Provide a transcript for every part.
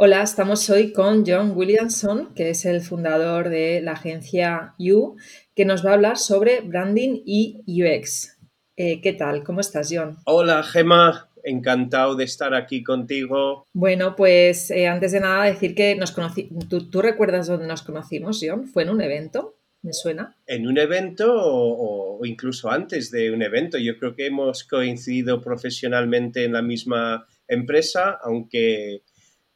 Hola, estamos hoy con John Williamson, que es el fundador de la agencia You, que nos va a hablar sobre branding y UX. Eh, ¿Qué tal? ¿Cómo estás, John? Hola, Gemma. Encantado de estar aquí contigo. Bueno, pues eh, antes de nada decir que nos conocí. ¿Tú, recuerdas dónde nos conocimos, John? ¿Fue en un evento? ¿Me suena? En un evento o, incluso antes de un evento. Yo creo que hemos coincidido profesionalmente en la misma empresa, aunque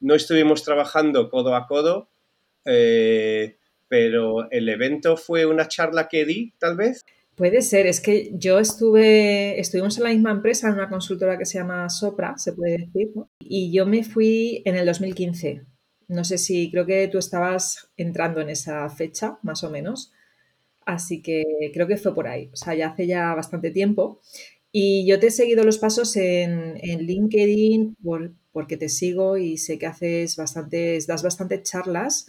no estuvimos trabajando codo a codo, eh, pero el evento fue una charla que di, tal vez. Puede ser, es que yo estuve, estuvimos en la misma empresa, en una consultora que se llama Sopra, se puede decir. Y yo me fui en el 2015. No sé si, creo que tú estabas entrando en esa fecha, más o menos. Así que creo que fue por ahí, o sea, ya hace ya bastante tiempo. Y yo te he seguido los pasos en, en LinkedIn por, porque te sigo y sé que haces bastantes, das bastantes charlas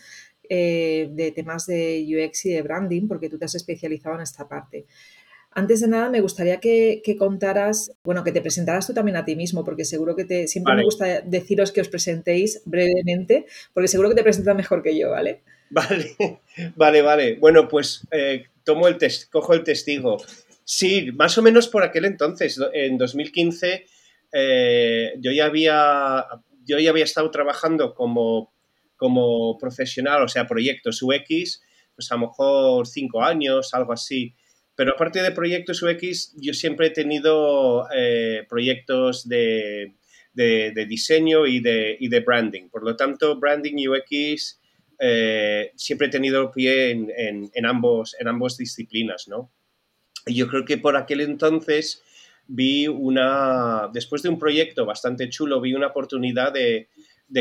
eh, de temas de UX y de branding, porque tú te has especializado en esta parte. Antes de nada, me gustaría que, contaras, bueno, que te presentaras tú también a ti mismo, porque seguro que te, siempre me gusta deciros que os presentéis brevemente, porque seguro que te presentas mejor que yo, ¿vale? Vale, vale, vale. Bueno, pues eh, tomo el test, cojo el testigo. Sí, más o menos por aquel entonces, en 2015, eh, yo, ya había, yo ya había estado trabajando como, como profesional, o sea, proyectos UX, pues a lo mejor cinco años, algo así. Pero aparte de proyectos UX, yo siempre he tenido eh, proyectos de, de, diseño y de, y de, branding. Por lo tanto, branding y UX eh, siempre he tenido pie en, en, ambos, en ambos disciplinas, ¿no? Yo creo que por aquel entonces vi una, después de un proyecto bastante chulo, vi una oportunidad de,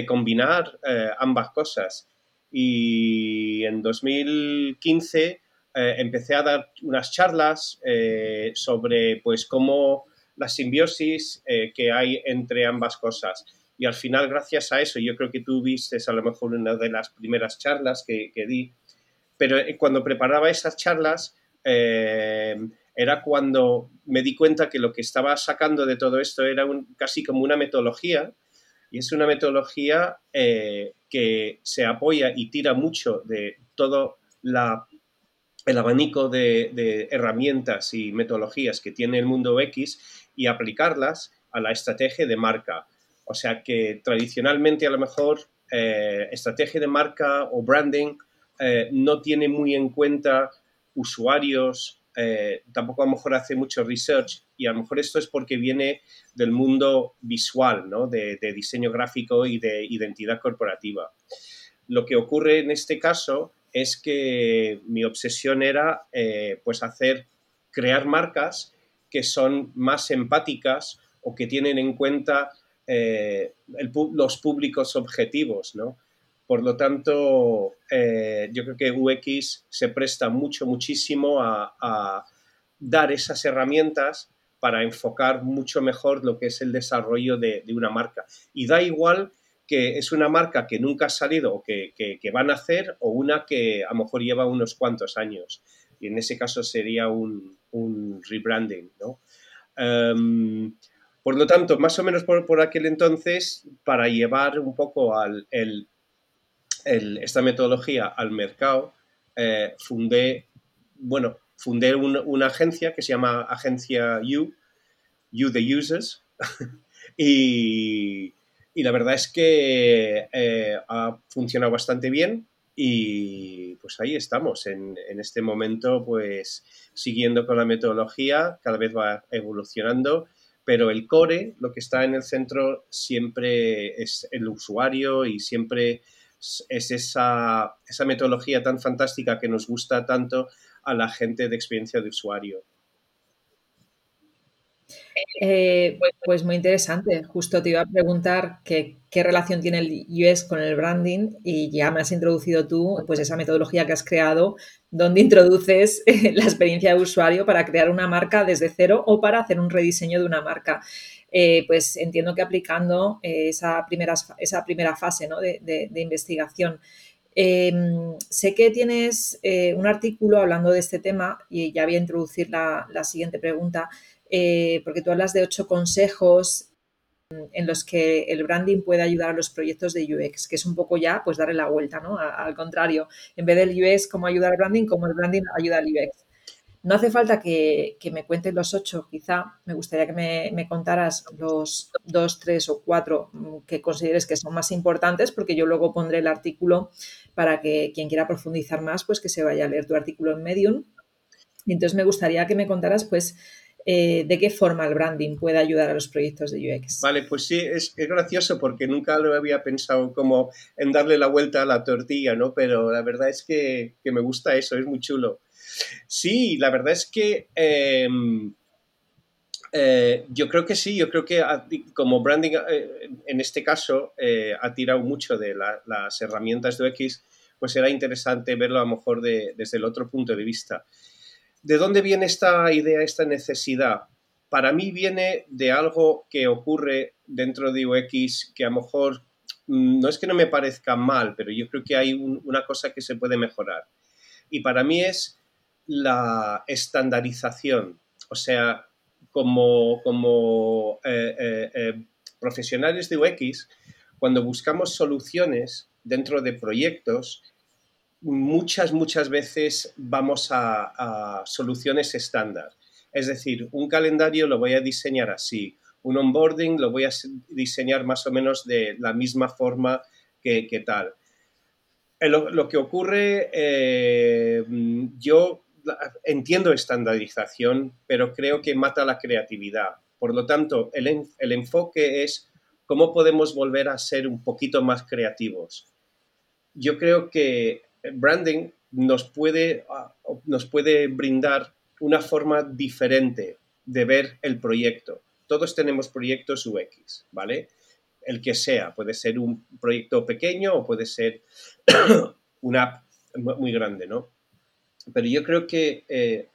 combinar eh, ambas cosas. Y en 2015 eh, empecé a dar unas charlas eh, sobre pues cómo la simbiosis que hay entre ambas cosas. Y al final, gracias a eso, yo creo que tú viste a lo mejor una de las primeras charlas que, que di, pero cuando preparaba esas charlas, era cuando me di cuenta que lo que estaba sacando de todo esto era casi como una metodología, y es una metodología eh, que se apoya y tira mucho de todo el abanico de, herramientas y metodologías que tiene el mundo X y aplicarlas a la estrategia de marca. O sea que tradicionalmente a lo mejor eh, estrategia de marca o branding eh, no tiene muy en cuenta usuarios, eh, tampoco a lo mejor hace mucho research y a lo mejor esto es porque viene del mundo visual, ¿no? de, diseño gráfico y de identidad corporativa. Lo que ocurre en este caso es que mi obsesión era eh, pues hacer, crear marcas que son más empáticas o que tienen en cuenta eh, los públicos objetivos, ¿no? Por lo tanto, eh, yo creo que UX se presta mucho, muchísimo a, dar esas herramientas para enfocar mucho mejor lo que es el desarrollo de, una marca. Y da igual que es una marca que nunca ha salido o que, van a hacer o una que a lo mejor lleva unos cuantos años. Y en ese caso sería un, rebranding, em, por lo tanto, más o menos por, aquel entonces, para llevar un poco al esta metodología al mercado, eh, fundé, bueno, fundé una agencia que se llama Agencia You, You the Users, y, la verdad es que eh, ha funcionado bastante bien y pues ahí estamos, en, en, este momento pues siguiendo con la metodología, cada vez va evolucionando, pero el core, lo que está en el centro siempre es el usuario y siempre es esa, esa metodología tan fantástica que nos gusta tanto a la gente de experiencia de usuario. Eh, pues muy interesante. Justo te iba a preguntar qué relación tiene el UX con el branding y ya me has introducido tú pues esa metodología que has creado donde introduces la experiencia de usuario para crear una marca desde cero o para hacer un rediseño de una marca. Eh, pues entiendo que aplicando eh, esa, primera, esa primera fase de, investigación. Em, sé que tienes eh, un artículo hablando de este tema y ya voy a introducir la, siguiente pregunta, porque tú hablas de ocho consejos en los que el branding puede ayudar a los proyectos de UX, que es un poco ya pues darle la vuelta, ¿no? al contrario, en vez del UX como ayuda al branding, como el branding ayuda al UX. No hace falta que, me cuentes los ocho, quizá me gustaría que me, contaras los dos, tres o cuatro mm, que consideres que son más importantes, porque yo luego pondré el artículo para que quien quiera profundizar más, pues que se vaya a leer tu artículo en Medium. Entonces me gustaría que me contaras, pues, eh, de qué forma el branding puede ayudar a los proyectos de UX. Vale, pues sí, es, gracioso porque nunca lo había pensado como en darle la vuelta a la tortilla, ¿no? Pero la verdad es que, que me gusta eso, es muy chulo. Sí, la verdad es que em, eh, yo creo que sí, yo creo que como branding eh, en este caso ha tirado mucho de las herramientas de UX, pues era interesante verlo a lo mejor desde el otro punto de vista. ¿De dónde viene esta idea, esta necesidad? Para mí viene de algo que ocurre dentro de UX que a lo mejor mm, no es que no me parezca mal, pero yo creo que hay una cosa que se puede mejorar. Y para mí es la estandarización. O sea, como, eh, eh, eh, profesionales de UX, cuando buscamos soluciones dentro de proyectos, muchas, muchas veces vamos a, soluciones estándar. Es decir, un calendario lo voy a diseñar así, un onboarding lo voy a diseñar más o menos de la misma forma que, tal. Lo, que ocurre, yo entiendo estandarización, pero creo que mata la creatividad. Por lo tanto, el, el enfoque es cómo podemos volver a ser un poquito más creativos. Yo creo que branding nos puede, ah, nos puede brindar una forma diferente de ver el proyecto. Todos tenemos proyectos UX, ¿vale? El que sea, puede ser un proyecto pequeño o puede ser una app muy grande, ¿no? Pero yo creo que, eh,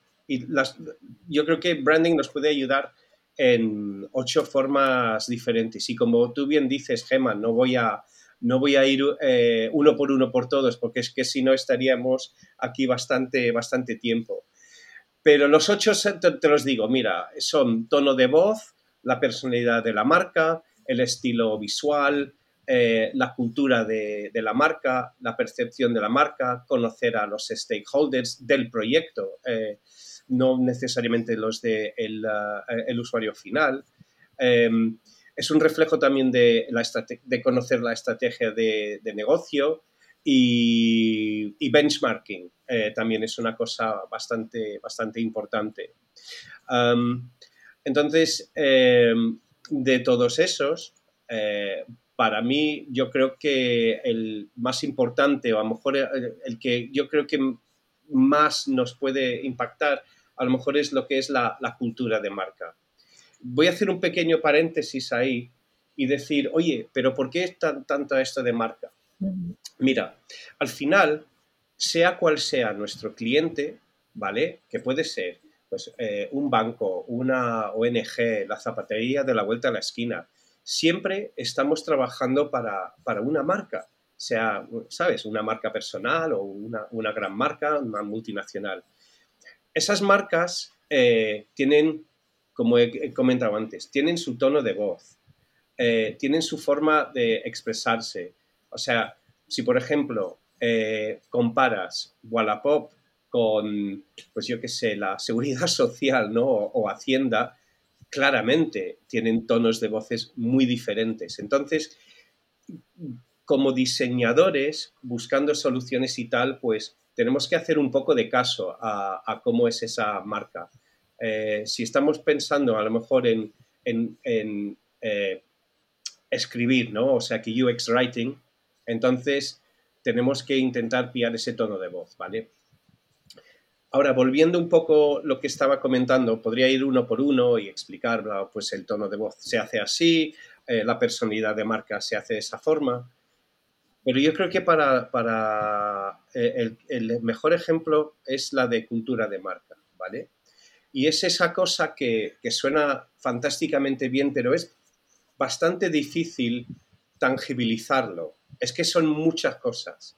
yo creo que branding nos puede ayudar en ocho formas diferentes. Y como tú bien dices, Gemma, no voy a, no voy a ir eh, uno por uno por todos, porque es que si no estaríamos aquí bastante, bastante tiempo. Pero los ocho te, los digo, mira, son tono de voz, la personalidad de la marca, el estilo visual, eh, la cultura de, la marca, la percepción de la marca, conocer a los stakeholders del proyecto, eh, no necesariamente los del de el usuario final. Em, es un reflejo también de, la de conocer la estrategia de, negocio y, benchmarking. también es una cosa bastante, bastante importante. entonces, em, de todos esos, para mí yo creo que el más importante o a lo mejor el, que yo creo que más nos puede impactar a lo mejor es lo que es la, cultura de marca. Voy a hacer un pequeño paréntesis ahí y decir, oye, pero ¿por qué es tan, tanto esto de marca? Mira, al final, sea cual sea nuestro cliente, ¿vale? Que puede ser pues, eh, un banco, una ONG, la zapatería de la vuelta a la esquina, siempre estamos trabajando para, una marca, sea, ¿sabes? Una marca personal o una, gran marca, una multinacional. Esas marcas eh, tienen, como he comentado antes, tienen su tono de voz, eh, tienen su forma de expresarse. O sea, si por ejemplo eh, comparas Wallapop con, pues yo qué sé, la seguridad social, ¿no? o Hacienda, claramente tienen tonos de voces muy diferentes. Entonces, como diseñadores, buscando soluciones y tal, pues tenemos que hacer un poco de caso a, cómo es esa marca. Eh, si estamos pensando a lo mejor en, eh, escribir, ¿no? O sea, que UX Writing, entonces tenemos que intentar pillar ese tono de voz, ¿vale? Ahora, volviendo un poco lo que estaba comentando, podría ir uno por uno y explicar, pues el tono de voz se hace así, eh, la personalidad de marca se hace de esa forma. Pero yo creo que para, eh, el, mejor ejemplo es la de cultura de marca, ¿vale? Y es esa cosa que, suena fantásticamente bien, pero es bastante difícil tangibilizarlo. Es que son muchas cosas.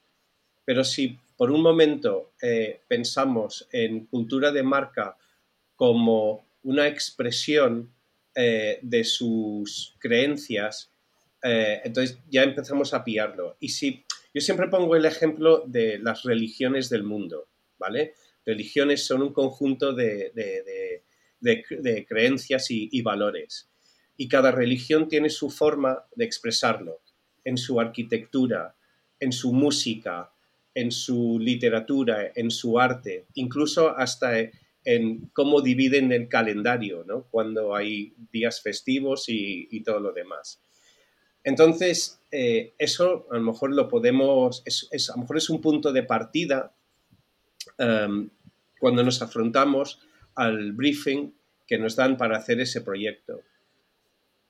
Pero si por un momento eh, pensamos en cultura de marca como una expresión eh, de sus creencias, eh, entonces ya empezamos a pillarlo. Y si yo siempre pongo el ejemplo de las religiones del mundo, ¿vale? Religiones son un conjunto de, creencias y, valores. Y cada religión tiene su forma de expresarlo, en su arquitectura, en su música, en su literatura, en su arte, incluso hasta en cómo dividen el calendario, ¿no? Cuando hay días festivos y todo lo demás. Entonces, eh, eso a lo mejor lo podemos, es, a lo mejor es un punto de partida em, cuando nos afrontamos al briefing que nos dan para hacer ese proyecto.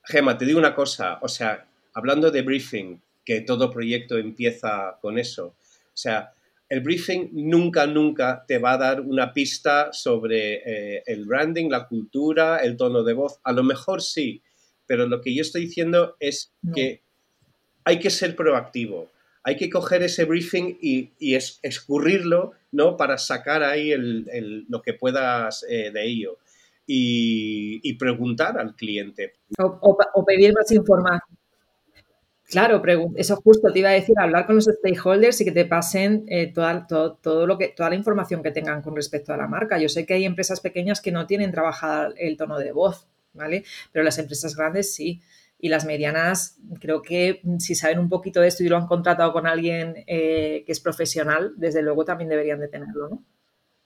Gema, te digo una cosa, o sea, hablando de briefing, que todo proyecto empieza con eso, o sea, el briefing nunca, nunca te va a dar una pista sobre eh, el branding, la cultura, el tono de voz. A lo mejor sí, pero lo que yo estoy diciendo es que hay que ser proactivo. Hay que coger ese briefing y, escurrirlo, ¿no? Para sacar ahí lo que puedas eh, de ello. Y, preguntar al cliente. O, pedir más información. Claro, eso justo te iba a decir, hablar con los stakeholders y que te pasen eh, toda, toda la información que tengan con respecto a la marca. Yo sé que hay empresas pequeñas que no tienen trabajado el tono de voz, ¿vale? Pero las empresas grandes sí. Y las medianas, creo que si saben un poquito de esto y lo han contratado con alguien eh, que es profesional, desde luego también deberían de tenerlo, ¿no?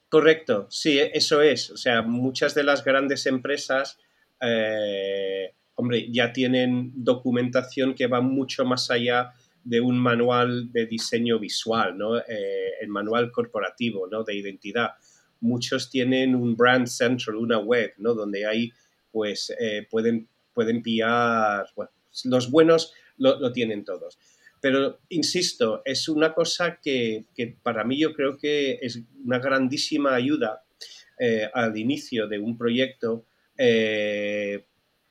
Correcto, sí, eso es. O sea, muchas de las grandes empresas, eh, hombre, ya tienen documentación que va mucho más allá de un manual de diseño visual, ¿no? Eh, el manual corporativo, ¿no? De identidad. Muchos tienen un brand central, una web, ¿no? Donde hay pues pueden, pueden pillar, los buenos lo, tienen todos. Pero, insisto, es una cosa que, para mí yo creo que es una grandísima ayuda eh, al inicio de un proyecto. Eh,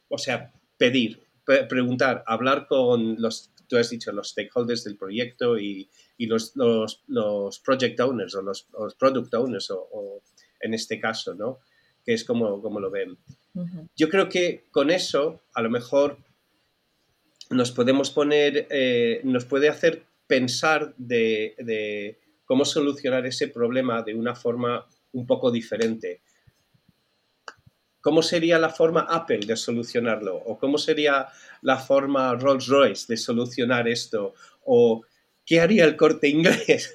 o sea, pedir, preguntar, hablar con los, tú has dicho, los stakeholders del proyecto y, los, los, project owners o los, product owners, o, en este caso, ¿no? Que es como, como lo ven. Yo creo que con eso a lo mejor nos podemos poner, eh, nos puede hacer pensar de, cómo solucionar ese problema de una forma un poco diferente. ¿Cómo sería la forma Apple de solucionarlo? ¿O cómo sería la forma Rolls Royce de solucionar esto? ¿O qué haría el corte inglés?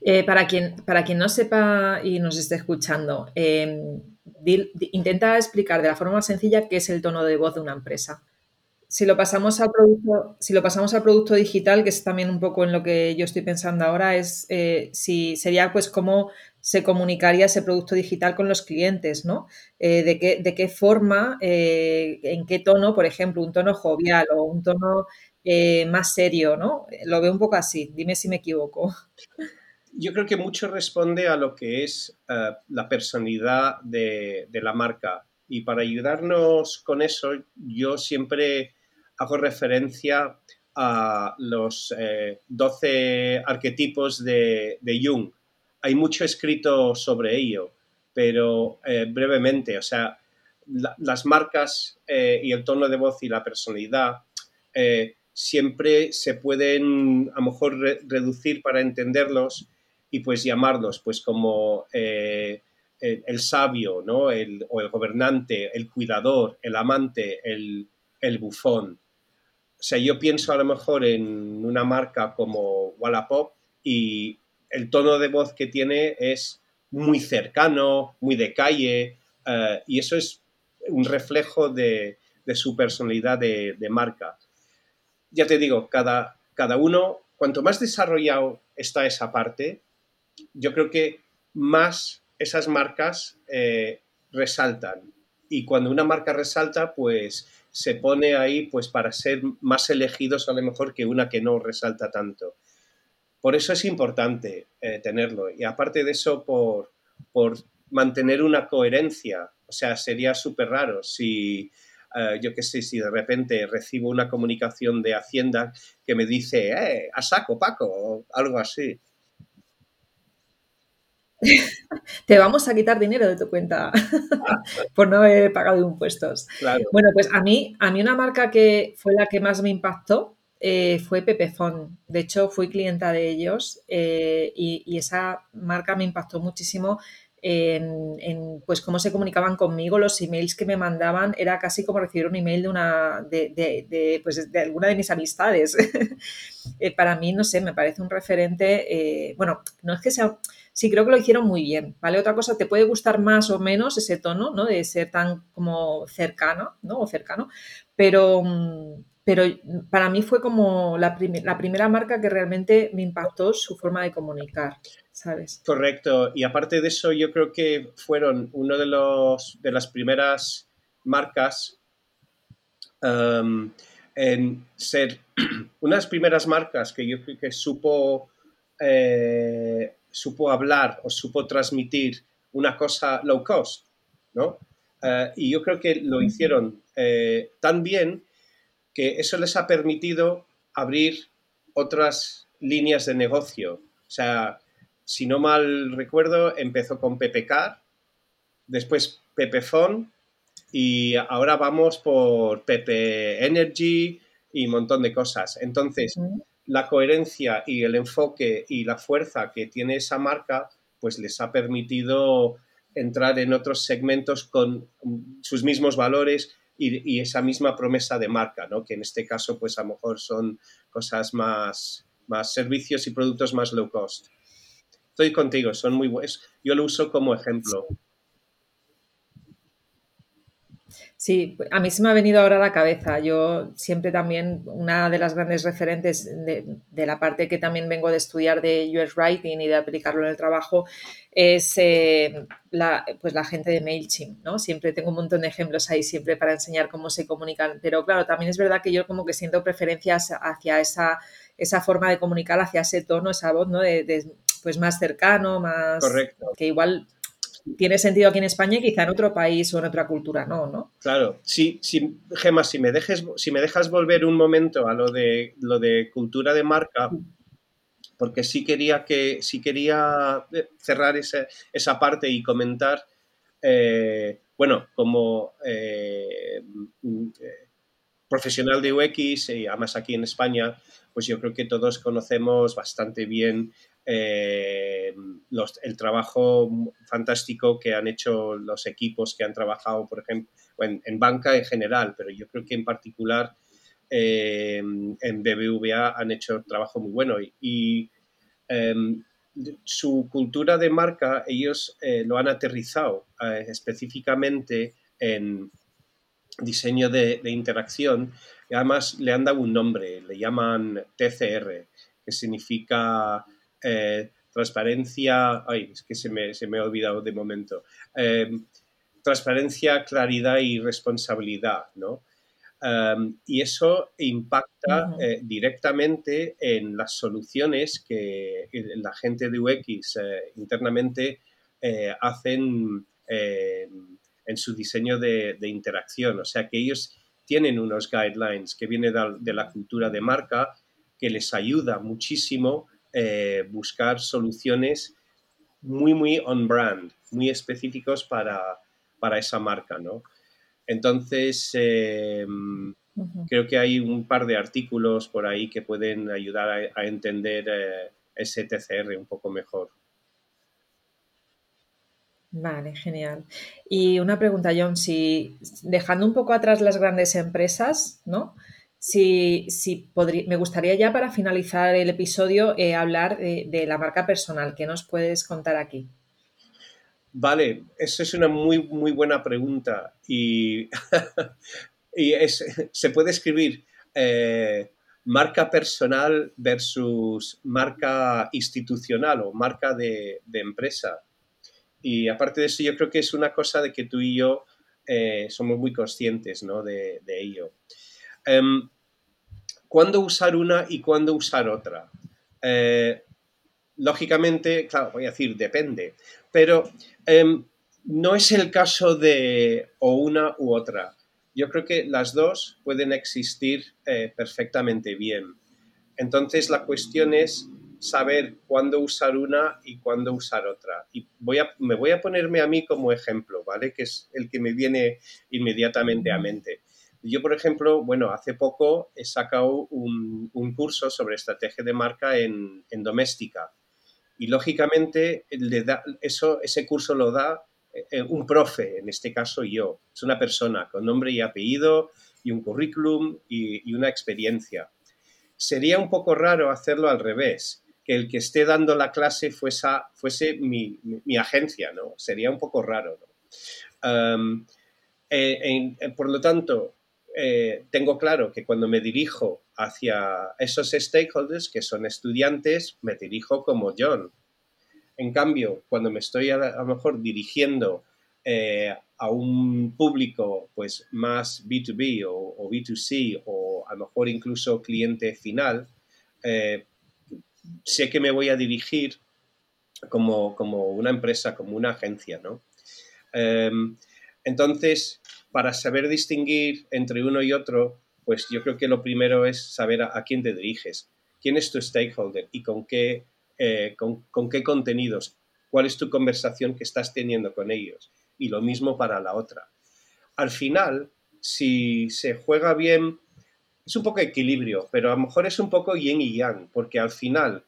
Eh, para, quien, para quien no sepa y nos esté escuchando, em, intenta explicar de la forma más sencilla qué es el tono de voz de una empresa. Si lo, pasamos al producto, si lo pasamos al producto digital, que es también un poco en lo que yo estoy pensando ahora, es eh, si sería pues cómo se comunicaría ese producto digital con los clientes, ¿no? Eh, de, qué, de, qué, forma, en qué tono, por ejemplo, un tono jovial o un tono más serio, ¿no? Lo veo un poco así, dime si me equivoco yo creo que mucho responde a lo que es eh, la personalidad de, la marca. Y para ayudarnos con eso, yo siempre hago referencia a los 12 eh, arquetipos de, Jung. Hay mucho escrito sobre ello, pero eh, brevemente, o sea, las marcas y el tono de voz y la personalidad siempre se pueden a lo mejor reducir para entenderlos y pues llamarlos pues como eh, el, sabio, ¿no? El, o el gobernante, el cuidador, el amante, el, el, bufón. O sea, yo pienso a lo mejor en una marca como Wallapop y el tono de voz que tiene es muy cercano, muy de calle, eh, y eso es un reflejo de, de su personalidad de, de, marca. Ya te digo, cada, cada uno, cuanto más desarrollado está esa parte, yo creo que más esas marcas eh, resaltan. Y cuando una marca resalta, pues se pone ahí pues para ser más elegidos a lo mejor que una que no resalta tanto. Por eso es importante eh, tenerlo. Y aparte de eso, por, mantener una coherencia. O sea, sería súper raro si, eh, yo qué sé, si de repente recibo una comunicación de Hacienda que me dice, eh, a saco, Paco, o algo así. te vamos a quitar dinero de tu cuenta por no haber pagado impuestos. Bueno, pues a mí, a mí una marca que fue la que más me impactó eh, fue Pepefon. De hecho, fui clienta de ellos eh, y, esa marca me impactó muchísimo en, pues cómo se comunicaban conmigo, los emails que me mandaban, era casi como recibir un email de una de, pues de alguna de mis amistades. Eh, para mí, no sé, me parece un referente, bueno, no es que sea, sí creo que lo hicieron muy bien, ¿vale? Otra cosa, te puede gustar más o menos ese tono, ¿no? De ser tan como cercano, ¿no? O cercano, pero, pero para mí fue como la primera marca que realmente me impactó su forma de comunicar. ¿Sabes? Correcto. Y aparte de eso, yo creo que fueron uno de los de las primeras marcas um, en ser una de las primeras marcas que yo creo que supo eh, supo hablar o supo transmitir una cosa low cost, ¿no? Eh, y yo creo que lo hicieron eh, tan bien que eso les ha permitido abrir otras líneas de negocio. O sea, si no mal recuerdo, empezó con PPK, después Pepefon y ahora vamos por Pepe Energy y un montón de cosas. Entonces, la coherencia y el enfoque y la fuerza que tiene esa marca, pues les ha permitido entrar en otros segmentos con sus mismos valores y, esa misma promesa de marca, ¿no? Que en este caso, pues a lo mejor son cosas más, más servicios y productos más low cost. Contigo, son muy buenos. Yo lo uso como ejemplo. Sí, a mí se me ha venido ahora a la cabeza. Yo siempre también, una de las grandes referentes de, la parte que también vengo de estudiar de US Writing y de aplicarlo en el trabajo es eh, la, pues la gente de MailChimp, ¿no? Siempre tengo un montón de ejemplos ahí siempre para enseñar cómo se comunican. Pero claro, también es verdad que yo como que siento preferencias hacia esa, esa forma de comunicar, hacia ese tono, esa voz, ¿no? Pues más cercano, más... Correcto. Que igual tiene sentido aquí en España y quizá en otro país o en otra cultura no, ¿no? Claro, sí, sí, Gemma, si me, dejes, si me dejas volver un momento a lo de, lo de cultura de marca, porque sí quería, que, sí quería cerrar esa parte y comentar, eh, bueno, como eh, profesional de UX y además aquí en España, pues yo creo que todos conocemos bastante bien eh, el trabajo fantástico que han hecho los equipos que han trabajado, por ejemplo, en, banca en general, pero yo creo que en particular eh, en BBVA han hecho trabajo muy bueno. Y, em, su cultura de marca ellos eh, lo han aterrizado específicamente en diseño de, interacción. Y además le han dado un nombre, le llaman TCR, que significa eh, transparencia, ay, es que se me, se me, ha olvidado de momento, eh, transparencia, claridad y responsabilidad, ¿no? Um, y eso impacta eh, directamente en las soluciones que la gente de UX internamente hacen en su diseño de, de, interacción. O sea que ellos tienen unos guidelines que vienen de, de la cultura de marca que les ayuda muchísimo eh, buscar soluciones muy, muy on-brand, muy específicos para, esa marca, ¿no? Entonces, eh, creo que hay un par de artículos por ahí que pueden ayudar a, entender eh, ese TCR un poco mejor. Vale, genial. Y una pregunta, John, si dejando un poco atrás las grandes empresas, ¿no? Si, me gustaría ya para finalizar el episodio eh, hablar de, la marca personal. ¿Qué nos puedes contar aquí? Vale, eso es una muy, muy buena pregunta y, se puede escribir eh, marca personal versus marca institucional o marca de, empresa. Y aparte de eso, yo creo que es una cosa de que tú y yo eh, somos muy conscientes de, de ello. Em, ¿Cuándo usar una y cuándo usar otra? Eh, lógicamente, claro, voy a decir depende, pero em, no es el caso de o una u otra. Yo creo que las dos pueden existir eh, perfectamente bien. Entonces la cuestión es saber cuándo usar una y cuándo usar otra. Y voy a, me voy a ponerme a mí como ejemplo, ¿vale? Que es el que me viene inmediatamente a mente. Yo, por ejemplo, bueno, hace poco he sacado un, curso sobre estrategia de marca en, doméstica. Y lógicamente ese curso lo da eh, un profe, en este caso yo. Es una persona con nombre y apellido y un currículum y, una experiencia. Sería un poco raro hacerlo al revés, que el que esté dando la clase fuese, fuese mi, agencia, ¿no? Sería un poco raro, eh, por lo tanto, eh, tengo claro que cuando me dirijo hacia esos stakeholders, que son estudiantes, me dirijo como John. En cambio, cuando me estoy a, lo mejor dirigiendo eh, a un público pues más B2B o, B2C o a lo mejor incluso cliente final, eh, sé que me voy a dirigir como, como, una empresa, como una agencia, ¿no? Em, entonces, para saber distinguir entre uno y otro, pues yo creo que lo primero es saber a, quién te diriges, quién es tu stakeholder y con qué, eh, con, qué contenidos, cuál es tu conversación que estás teniendo con ellos. Y lo mismo para la otra. Al final, si se juega bien, es un poco equilibrio, pero a lo mejor es un poco yin y yang, porque al final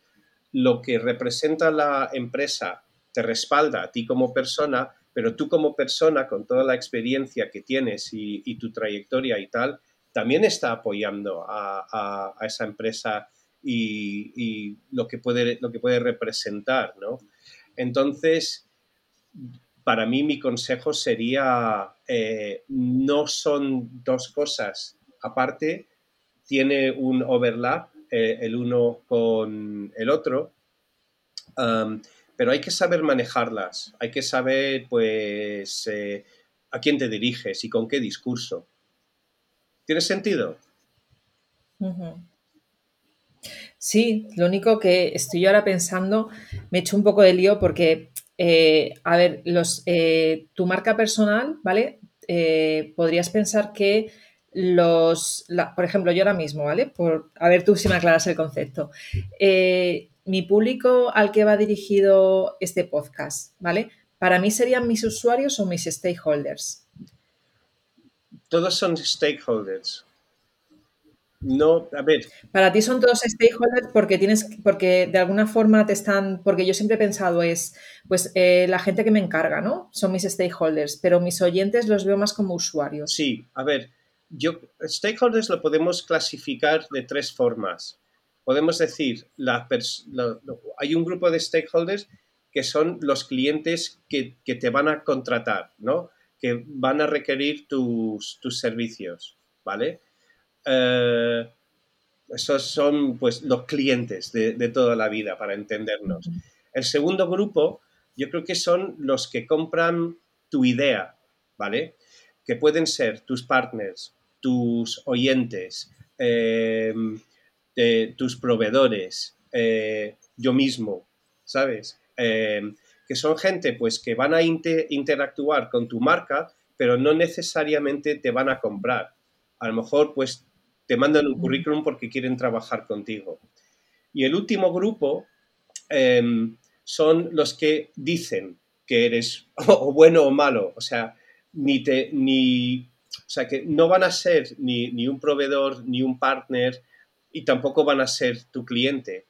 lo que representa la empresa te respalda a ti como persona, pero tú como persona, con toda la experiencia que tienes y, tu trayectoria y tal, también está apoyando a, esa empresa y, lo, que puede, lo que puede representar, ¿no? Entonces, para mí mi consejo sería, eh, no son dos cosas aparte, tiene un overlap eh, el uno con el otro pero hay que saber manejarlas, hay que saber, pues, eh, a quién te diriges y con qué discurso. ¿Tiene sentido? Sí, lo único que estoy yo ahora pensando, me he hecho un poco de lío porque, eh, a ver, los, eh, tu marca personal, ¿vale? podrías pensar que los, por ejemplo, yo ahora mismo, ¿vale? Por, a ver tú si me aclaras el concepto mi público al que va dirigido este podcast, ¿vale? Para mí serían mis usuarios o mis stakeholders. Todos son stakeholders. No, a ver. Para ti son todos stakeholders porque tienes, porque de alguna forma te están, porque yo siempre he pensado es, pues eh, la gente que me encarga, ¿no? Son mis stakeholders, pero mis oyentes los veo más como usuarios. Sí, a ver, yo stakeholders lo podemos clasificar de tres formas podemos decir, hay un grupo de stakeholders que son los clientes que, te van a contratar, ¿no? Que van a requerir tus, servicios, ¿vale? Eh, esos son, pues, los clientes de, de, toda la vida, para entendernos. El segundo grupo, yo creo que son los que compran tu idea, ¿vale? Que pueden ser tus partners, tus oyentes, eh, de tus proveedores, eh, yo mismo, ¿sabes? Eh, que son gente pues que van a interactuar con tu marca, pero no necesariamente te van a comprar. A lo mejor pues te mandan un currículum porque quieren trabajar contigo. Y el último grupo em, son los que dicen que eres o bueno o malo, o sea, ni te, ni, o sea, que no van a ser ni, ni un proveedor, ni un partner, y tampoco van a ser tu cliente,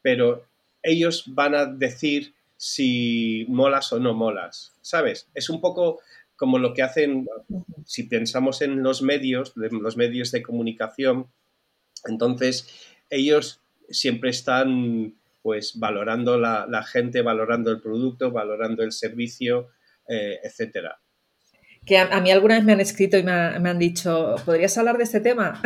pero ellos van a decir si molas o no molas, ¿sabes? Es un poco como lo que hacen, si pensamos en los medios, los medios de comunicación, entonces ellos siempre están pues valorando la, gente, valorando el producto, valorando el servicio, eh, etcétera que a, mí alguna vez me han escrito y me, han dicho, ¿podrías hablar de este tema?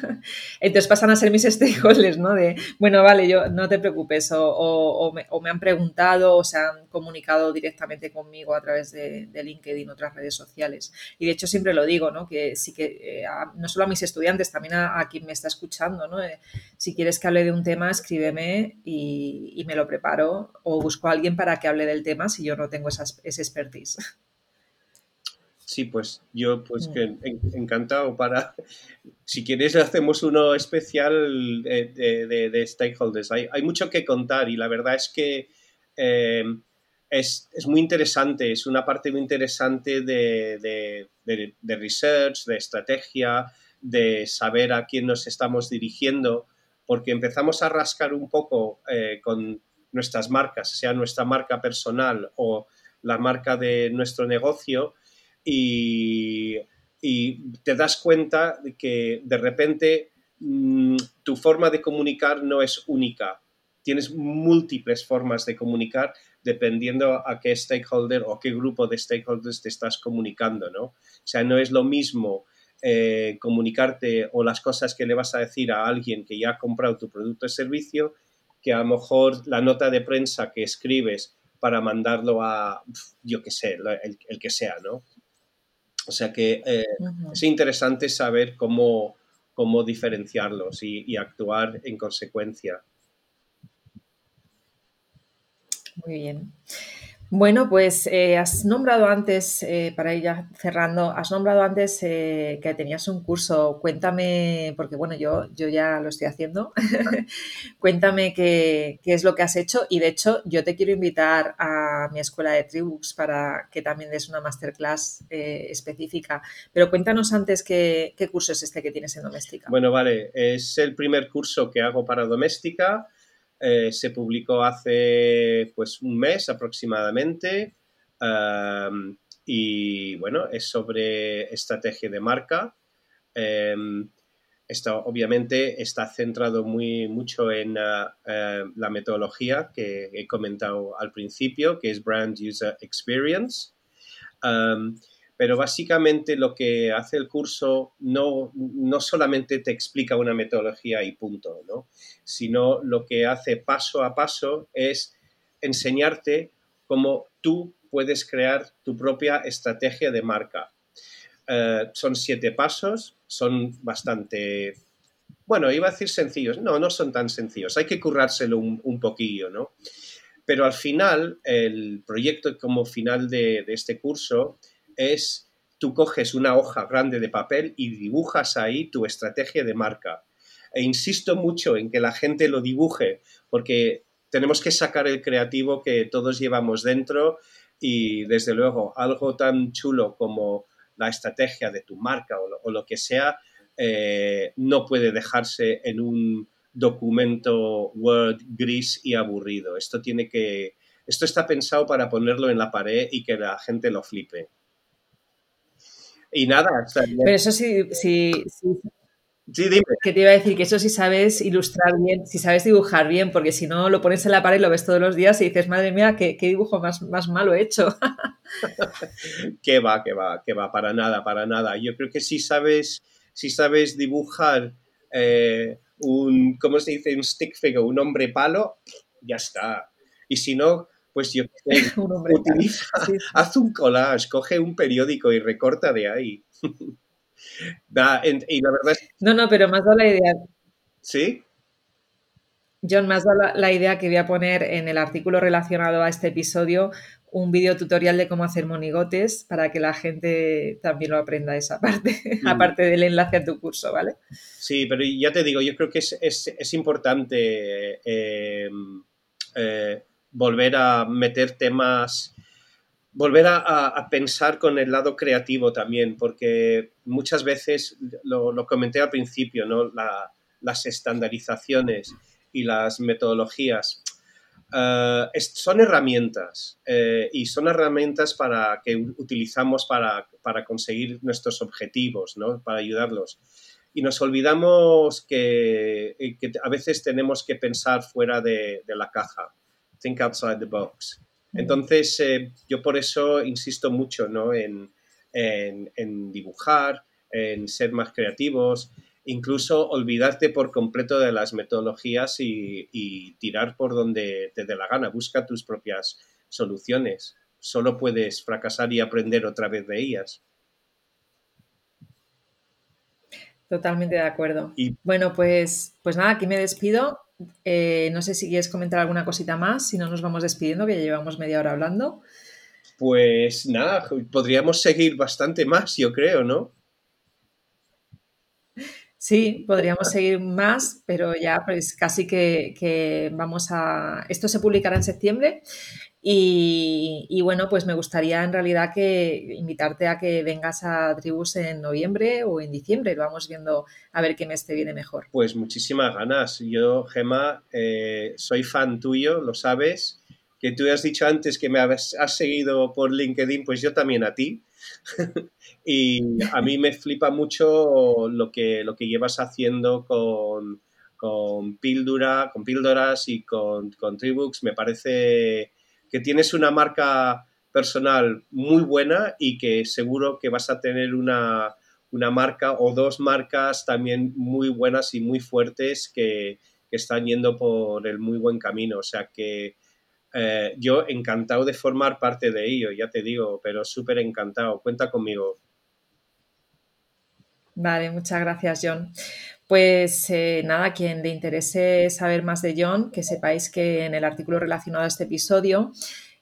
Entonces pasan a ser mis stakeholders, ¿no? De, bueno, vale, yo no te preocupes, o, me, han preguntado o se han comunicado directamente conmigo a través de, LinkedIn, otras redes sociales. Y de hecho siempre lo digo, ¿no? Que sí que, eh, no solo a mis estudiantes, también a, quien me está escuchando, ¿no? Eh, si quieres que hable de un tema, escríbeme y, me lo preparo o busco a alguien para que hable del tema si yo no tengo esa, esa expertise. Sí, pues yo pues que encantado para, si quieres hacemos uno especial de, de, stakeholders. Hay, hay, mucho que contar y la verdad es que eh, es, es, muy interesante, es una parte muy interesante de, de, research, de estrategia, de saber a quién nos estamos dirigiendo, porque empezamos a rascar un poco eh, con nuestras marcas, sea nuestra marca personal o la marca de nuestro negocio, y, te das cuenta de que de repente mm, tu forma de comunicar no es única. Tienes múltiples formas de comunicar dependiendo a qué stakeholder o qué grupo de stakeholders te estás comunicando, ¿no? O sea, no es lo mismo eh, comunicarte o las cosas que le vas a decir a alguien que ya ha comprado tu producto o servicio que a lo mejor la nota de prensa que escribes para mandarlo a, yo qué sé, el, que sea, ¿no? O sea que eh, es interesante saber cómo, cómo diferenciarlos y actuar en consecuencia. Muy bien. Bueno, pues eh, has nombrado antes, eh, para ir ya cerrando, has nombrado antes eh, que tenías un curso. Cuéntame, porque bueno, yo, yo ya lo estoy haciendo. Cuéntame qué, qué, es lo que has hecho y de hecho yo te quiero invitar a mi escuela de Tribux para que también des una masterclass específica. Pero cuéntanos antes qué, qué curso es este que tienes en doméstica. Bueno, vale, es el primer curso que hago para doméstica eh, se publicó hace pues un mes aproximadamente y bueno, es sobre estrategia de marca. Em, esto obviamente está centrado muy mucho en ah, eh, la metodología que he comentado al principio, que es Brand User Experience. Pero básicamente lo que hace el curso no, no solamente te explica una metodología y punto, ¿no? sino lo que hace paso a paso es enseñarte cómo tú puedes crear tu propia estrategia de marca. Eh, son siete pasos, son bastante, bueno, iba a decir sencillos, no, no son tan sencillos, hay que currárselo un, un poquillo, ¿no? Pero al final, el proyecto como final de, de este curso es tú coges una hoja grande de papel y dibujas ahí tu estrategia de marca. E insisto mucho en que la gente lo dibuje porque tenemos que sacar el creativo que todos llevamos dentro y desde luego algo tan chulo como la estrategia de tu marca o lo, que sea eh, no puede dejarse en un documento Word gris y aburrido. Esto tiene que esto está pensado para ponerlo en la pared y que la gente lo flipe. Y nada. Pero eso sí, sí, sí. dime. Que te iba a decir que eso sí sabes ilustrar bien, si sabes dibujar bien, porque si no lo pones en la pared y lo ves todos los días y dices, madre mía, qué, dibujo más, más malo he hecho. que va, que va, que va, para nada, para nada. Yo creo que si sabes, si sabes dibujar eh, un, ¿cómo se dice? Un stick figure, un hombre palo, ya está. Y si no, pues yo utiliza, haz un collage, coge un periódico y recorta de ahí. y la verdad No, no, pero más da la idea. ¿Sí? John, más da la, idea que voy a poner en el artículo relacionado a este episodio un video tutorial de cómo hacer monigotes para que la gente también lo aprenda esa parte, mm. aparte del enlace a tu curso, ¿vale? Sí, pero ya te digo, yo creo que es, importante eh, eh, volver a meter temas, volver a, pensar con el lado creativo también, porque muchas veces, lo, comenté al principio, ¿no? las estandarizaciones y las metodologías eh, son herramientas eh, y son herramientas para que utilizamos para, conseguir nuestros objetivos, ¿no? para ayudarlos. Y nos olvidamos que, a veces tenemos que pensar fuera de la caja think outside the box. Entonces, eh, yo por eso insisto mucho ¿no? en, dibujar, en ser más creativos, incluso olvidarte por completo de las metodologías y, tirar por donde te dé la gana. Busca tus propias soluciones. Solo puedes fracasar y aprender otra vez de ellas. Totalmente de acuerdo. Y, bueno, pues, pues nada, aquí me despido. Eh, no sé si quieres comentar alguna cosita más, si no nos vamos despidiendo, que ya llevamos media hora hablando. Pues nada, podríamos seguir bastante más, yo creo, ¿no? Sí, podríamos seguir más, pero ya pues casi que, vamos a... Esto se publicará en septiembre y, bueno, pues me gustaría en realidad que invitarte a que vengas a Tribus en noviembre o en diciembre. Lo vamos viendo a ver qué mes te viene mejor. Pues muchísimas ganas. Yo, Gema, eh, soy fan tuyo, lo sabes que tú has dicho antes que me has, seguido por LinkedIn, pues yo también a ti. y a mí me flipa mucho lo que, lo que llevas haciendo con, con Píldora, con Píldoras y con, con Tribooks. Me parece que tienes una marca personal muy buena y que seguro que vas a tener una, una marca o dos marcas también muy buenas y muy fuertes que, que están yendo por el muy buen camino. O sea que eh, yo encantado de formar parte de ello, ya te digo, pero súper encantado. Cuenta conmigo. Vale, muchas gracias, John. Pues eh, nada, quien le interese saber más de John, que sepáis que en el artículo relacionado a este episodio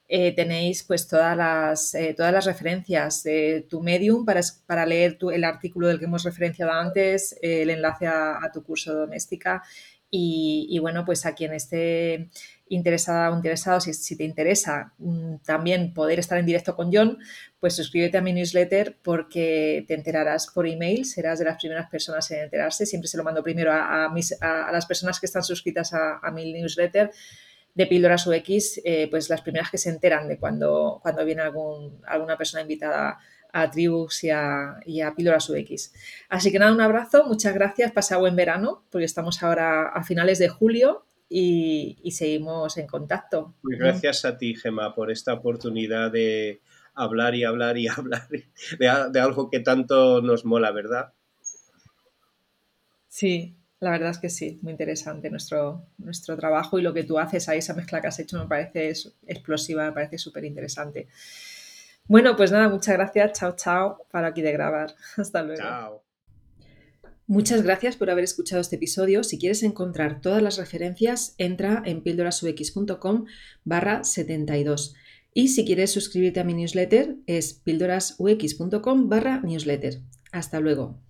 eh, tenéis pues todas las, todas las referencias de tu medium para, para leer el artículo del que hemos referenciado antes, el enlace a, tu curso doméstica. Y, y, bueno, pues a quien esté interesada o interesado, si, te interesa mm, también poder estar en directo con John, pues suscríbete a mi newsletter porque te enterarás por email, serás de las primeras personas en enterarse. Siempre se lo mando primero a, a, las personas que están suscritas a, mi newsletter de Píldoras UX, eh, pues las primeras que se enteran de cuando, cuando viene algún, alguna persona invitada a Tribus y a, y a Píldoras UX. Así que nada, un abrazo, muchas gracias, pasa buen verano, porque estamos ahora a finales de julio y, seguimos en contacto. Muy gracias a ti, Gemma, por esta oportunidad de hablar y hablar y hablar de, algo que tanto nos mola, ¿verdad? Sí, la verdad es que sí, muy interesante nuestro, nuestro trabajo y lo que tú haces ahí, esa mezcla que has hecho me parece explosiva, me parece súper interesante. Bueno, pues nada, muchas gracias, chao, chao, para aquí de grabar. Hasta luego. Chao. Muchas gracias por haber escuchado este episodio. Si quieres encontrar todas las referencias, entra en píldorasux.com barra 72. Y si quieres suscribirte a mi newsletter, es píldorasux.com barra newsletter. Hasta luego.